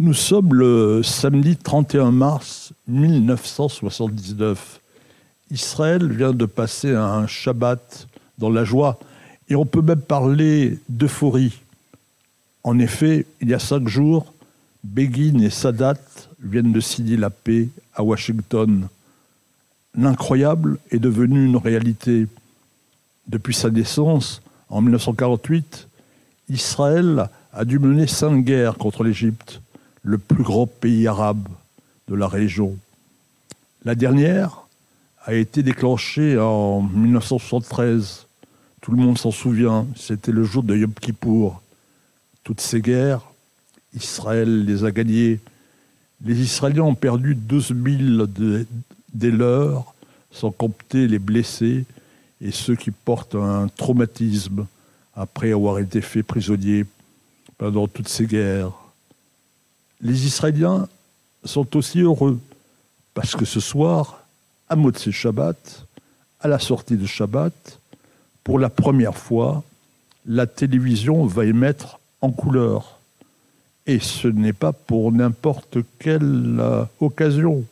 Nous sommes le samedi 31 mars 1979. Israël vient de passer un Shabbat dans la joie et on peut même parler d'euphorie. En effet, il y a cinq jours, Begin et Sadat viennent de signer la paix à Washington. L'incroyable est devenu une réalité. Depuis sa naissance, en 1948, Israël a dû mener cinq guerres contre l'Égypte, le plus grand pays arabe de la région. La dernière a été déclenchée en 1973. Tout le monde s'en souvient, c'était le jour de Yom Kippour. Toutes ces guerres, Israël les a gagnées. Les Israéliens ont perdu 12 000 des leurs, sans compter les blessés et ceux qui portent un traumatisme après avoir été faits prisonniers pendant toutes ces guerres. Les Israéliens sont aussi heureux parce que ce soir, à Motsé Shabbat, à la sortie de Shabbat, pour la première fois, la télévision va émettre en couleur. Et ce n'est pas pour n'importe quelle euh, occasion.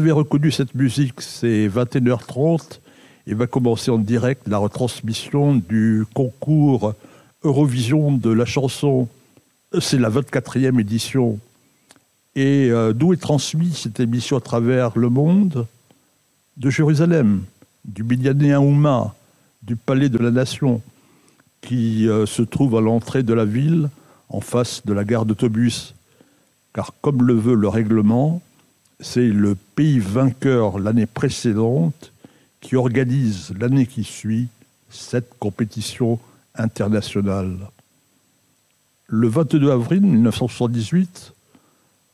Avez reconnu cette musique, c'est 21h30 et va commencer en direct la retransmission du concours Eurovision de la chanson. C'est la 24e édition. Et euh, d'où est transmise cette émission à travers le monde? De Jérusalem, du Binyané Ouma, du Palais de la Nation, qui euh, se trouve à l'entrée de la ville, en face de la gare d'autobus. Car comme le veut le règlement, c'est le pays vainqueur l'année précédente qui organise l'année qui suit cette compétition internationale. Le 22 avril 1978,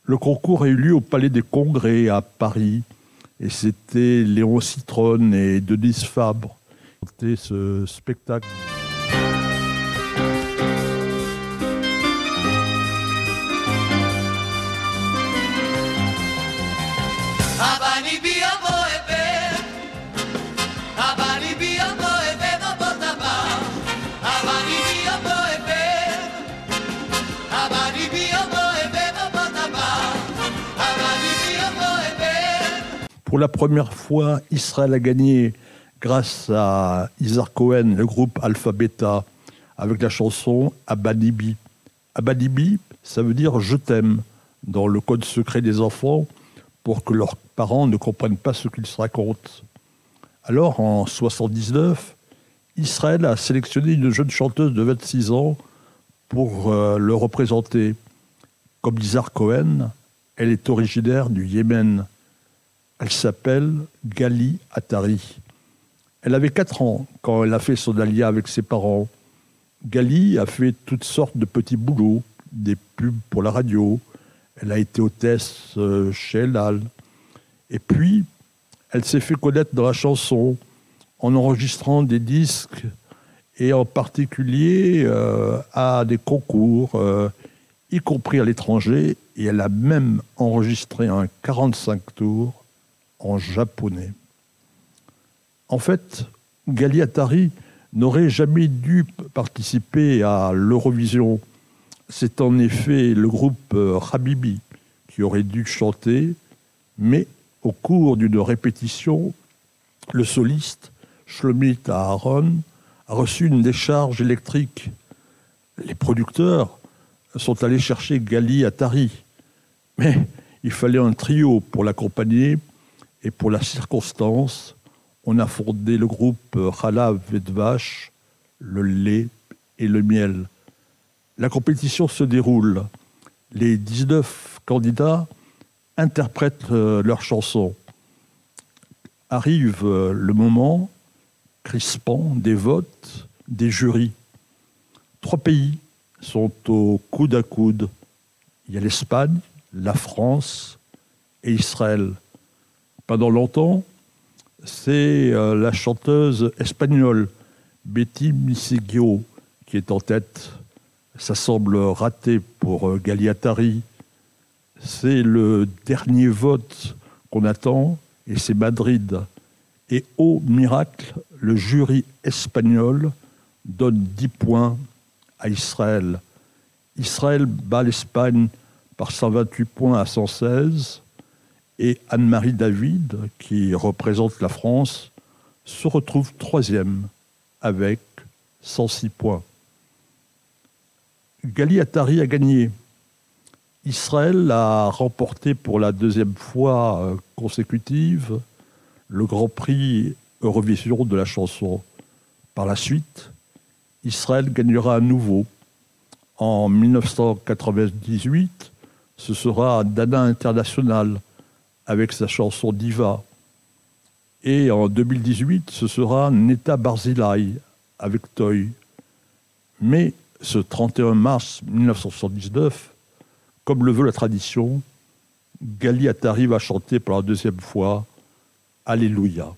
le concours a eu lieu au Palais des Congrès à Paris et c'était Léon Citron et Denise Fabre qui ce spectacle. Pour la première fois, Israël a gagné grâce à Isar Cohen, le groupe Alpha Beta, avec la chanson Abadibi. Abadibi, ça veut dire je t'aime dans le code secret des enfants pour que leurs parents ne comprennent pas ce qu'ils se racontent. Alors, en 79, Israël a sélectionné une jeune chanteuse de 26 ans pour euh, le représenter. Comme Isar Cohen, elle est originaire du Yémen. Elle s'appelle Gali Atari. Elle avait 4 ans quand elle a fait son alia avec ses parents. Gali a fait toutes sortes de petits boulots, des pubs pour la radio. Elle a été hôtesse euh, chez Elal. Et puis, elle s'est fait connaître dans la chanson en enregistrant des disques et en particulier euh, à des concours, euh, y compris à l'étranger. Et elle a même enregistré un 45 tours en japonais. En fait, Gali Atari n'aurait jamais dû participer à l'Eurovision. C'est en effet le groupe euh, Habibi qui aurait dû chanter, mais au cours d'une répétition, le soliste, Shlomit Aaron, a reçu une décharge électrique. Les producteurs sont allés chercher Gali Atari, mais il fallait un trio pour l'accompagner et pour la circonstance, on a fondé le groupe Halav Vedvash, le lait et le miel. La compétition se déroule. Les 19 candidats interprètent euh, leurs chansons. Arrive euh, le moment crispant des votes, des jurys. Trois pays sont au coude à coude. Il y a l'Espagne, la France et Israël pendant longtemps, c'est euh, la chanteuse espagnole Betty Miseguio qui est en tête. Ça semble raté pour euh, Galiatari. C'est le dernier vote qu'on attend et c'est Madrid. Et au miracle, le jury espagnol donne 10 points à Israël. Israël bat l'Espagne par 128 points à 116 et Anne-Marie David, qui représente la France, se retrouve troisième avec 106 points. Gali Atari a gagné. Israël a remporté pour la deuxième fois euh, consécutive le Grand Prix Eurovision de la chanson. Par la suite, Israël gagnera à nouveau. En 1998, ce sera Dana International avec sa chanson Diva. Et en 2018, ce sera Neta Barzilai avec Toy. Mais ce 31 mars 1979, comme le veut la tradition, Gali Atari va chanter pour la deuxième fois Alléluia.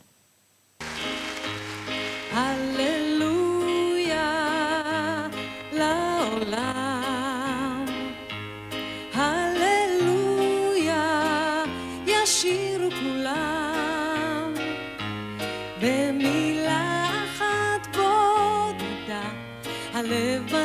Alléluia, la. live